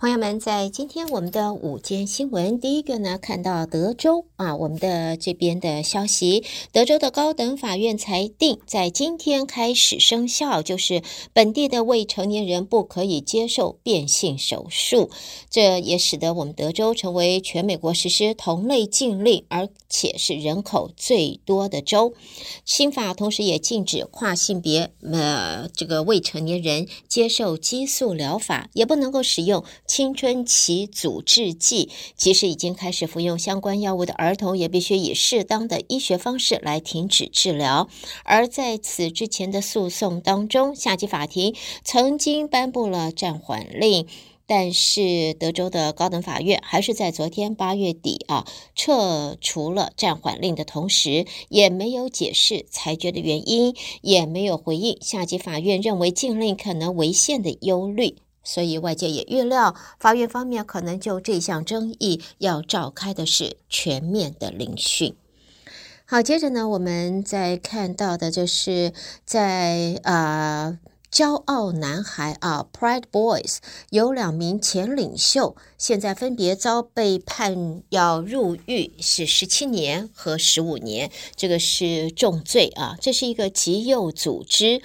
朋友们，在今天我们的午间新闻，第一个呢，看到德州啊，我们的这边的消息，德州的高等法院裁定，在今天开始生效，就是本地的未成年人不可以接受变性手术，这也使得我们德州成为全美国实施同类禁令，而且是人口最多的州。新法同时也禁止跨性别呃这个未成年人接受激素疗法，也不能够使用。青春期阻滞剂，即使已经开始服用相关药物的儿童，也必须以适当的医学方式来停止治疗。而在此之前的诉讼当中，下级法庭曾经颁布了暂缓令，但是德州的高等法院还是在昨天八月底啊撤除了暂缓令的同时，也没有解释裁决的原因，也没有回应下级法院认为禁令可能违宪的忧虑。所以外界也预料，法院方面可能就这项争议要召开的是全面的聆讯。好，接着呢，我们再看到的就是在啊，骄傲男孩啊，Pride Boys 有两名前领袖，现在分别遭被判要入狱是十七年和十五年，这个是重罪啊，这是一个极右组织。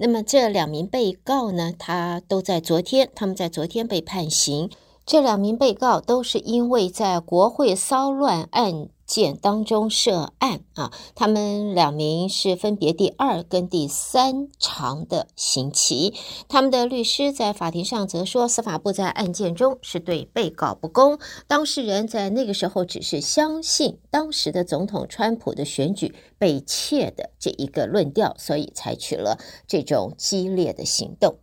那么这两名被告呢，他都在昨天，他们在昨天被判刑。这两名被告都是因为在国会骚乱案件当中涉案啊，他们两名是分别第二跟第三长的刑期。他们的律师在法庭上则说，司法部在案件中是对被告不公，当事人在那个时候只是相信当时的总统川普的选举被窃的这一个论调，所以采取了这种激烈的行动。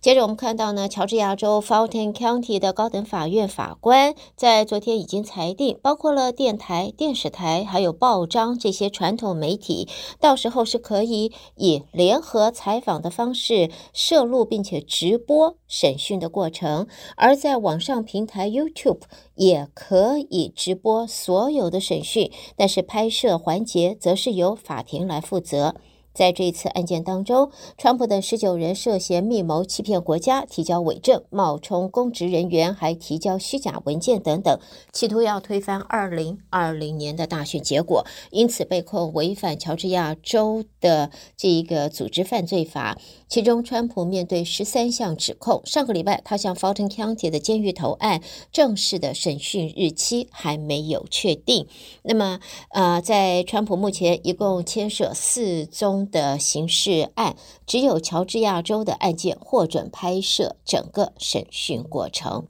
接着我们看到呢，乔治亚州 Fulton County 的高等法院法官在昨天已经裁定，包括了电台、电视台还有报章这些传统媒体，到时候是可以以联合采访的方式摄录并且直播审讯的过程，而在网上平台 YouTube 也可以直播所有的审讯，但是拍摄环节则是由法庭来负责。在这次案件当中，川普等十九人涉嫌密谋欺骗国家、提交伪证、冒充公职人员，还提交虚假文件等等，企图要推翻二零二零年的大选结果，因此被控违反乔治亚州的这一个组织犯罪法。其中，川普面对十三项指控。上个礼拜，他向 Fulton County 的监狱投案，正式的审讯日期还没有确定。那么，呃，在川普目前一共牵涉四宗的刑事案，只有乔治亚州的案件获准拍摄整个审讯过程。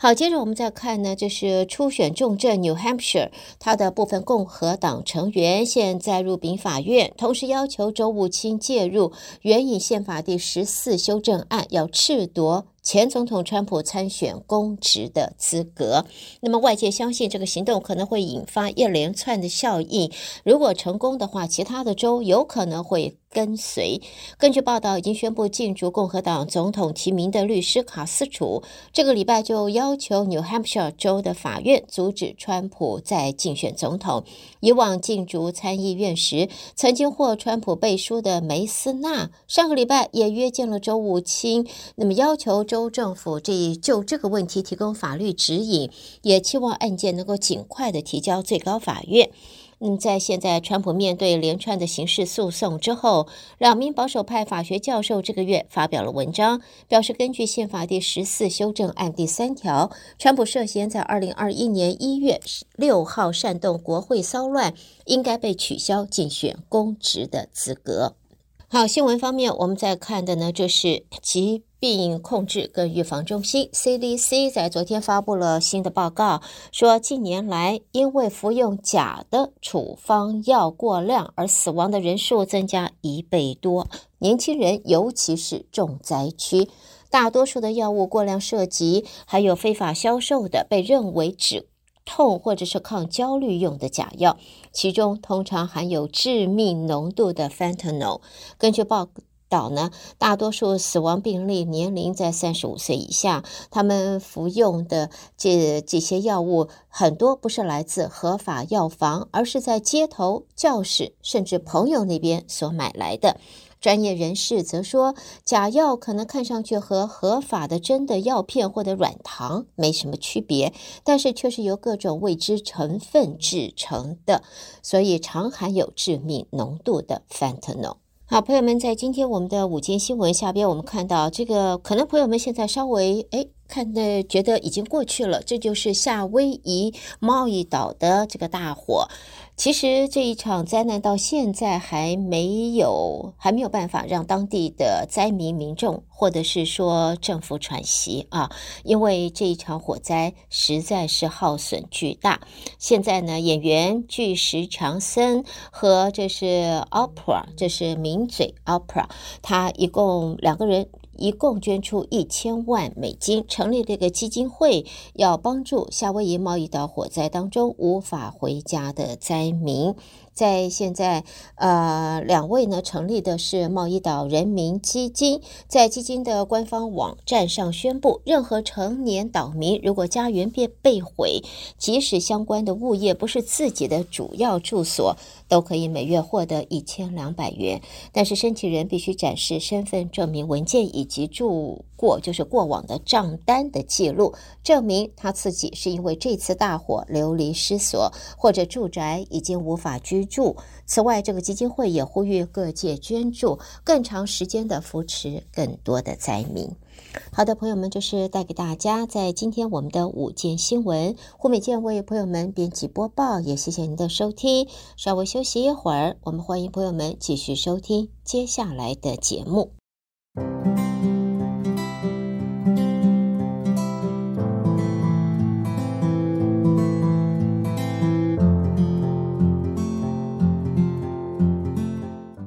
好，接着我们再看呢，就是初选重镇 New Hampshire，它的部分共和党成员现在入禀法院，同时要求州务卿介入援引宪法第十四修正案，要褫夺。前总统川普参选公职的资格，那么外界相信这个行动可能会引发一连串的效应。如果成功的话，其他的州有可能会跟随。根据报道，已经宣布竞逐共和党总统提名的律师卡斯楚，这个礼拜就要求 New Hampshire 州的法院阻止川普再竞选总统。以往竞逐参议院时，曾经获川普背书的梅斯纳，上个礼拜也约见了州务卿，那么要求州。政府这就这个问题提供法律指引，也期望案件能够尽快的提交最高法院。嗯，在现在川普面对连串的刑事诉讼之后，两名保守派法学教授这个月发表了文章，表示根据宪法第十四修正案第三条，川普涉嫌在二零二一年一月六号煽动国会骚乱，应该被取消竞选公职的资格。好，新闻方面，我们再看的呢，就是疾病控制跟预防中心 （CDC） 在昨天发布了新的报告，说近年来因为服用假的处方药过量而死亡的人数增加一倍多，年轻人尤其是重灾区，大多数的药物过量涉及，还有非法销售的被认为只痛或者是抗焦虑用的假药，其中通常含有致命浓度的 fentanyl。根据报道呢，大多数死亡病例年龄在三十五岁以下，他们服用的这这些药物很多不是来自合法药房，而是在街头、教室甚至朋友那边所买来的。专业人士则说，假药可能看上去和合法的真的药片或者软糖没什么区别，但是却是由各种未知成分制成的，所以常含有致命浓度的 fentanyl。好，朋友们，在今天我们的午间新闻下边，我们看到这个，可能朋友们现在稍微哎。看的觉得已经过去了，这就是夏威夷贸易岛的这个大火。其实这一场灾难到现在还没有还没有办法让当地的灾民民众或者是说政府喘息啊，因为这一场火灾实在是耗损巨大。现在呢，演员巨石强森和这是 Opera，这是名嘴 Opera，他一共两个人。一共捐出一千万美金，成立这个基金会，要帮助夏威夷贸易岛火灾当中无法回家的灾民。在现在，呃，两位呢成立的是贸易岛人民基金，在基金的官方网站上宣布，任何成年岛民如果家园被被毁，即使相关的物业不是自己的主要住所，都可以每月获得一千两百元。但是申请人必须展示身份证明文件以及住过就是过往的账单的记录，证明他自己是因为这次大火流离失所，或者住宅已经无法居住。此外，这个基金会也呼吁各界捐助，更长时间的扶持更多的灾民。好的，朋友们，就是带给大家在今天我们的午间新闻，胡美健为朋友们编辑播报，也谢谢您的收听。稍微休息一会儿，我们欢迎朋友们继续收听接下来的节目。Thank you.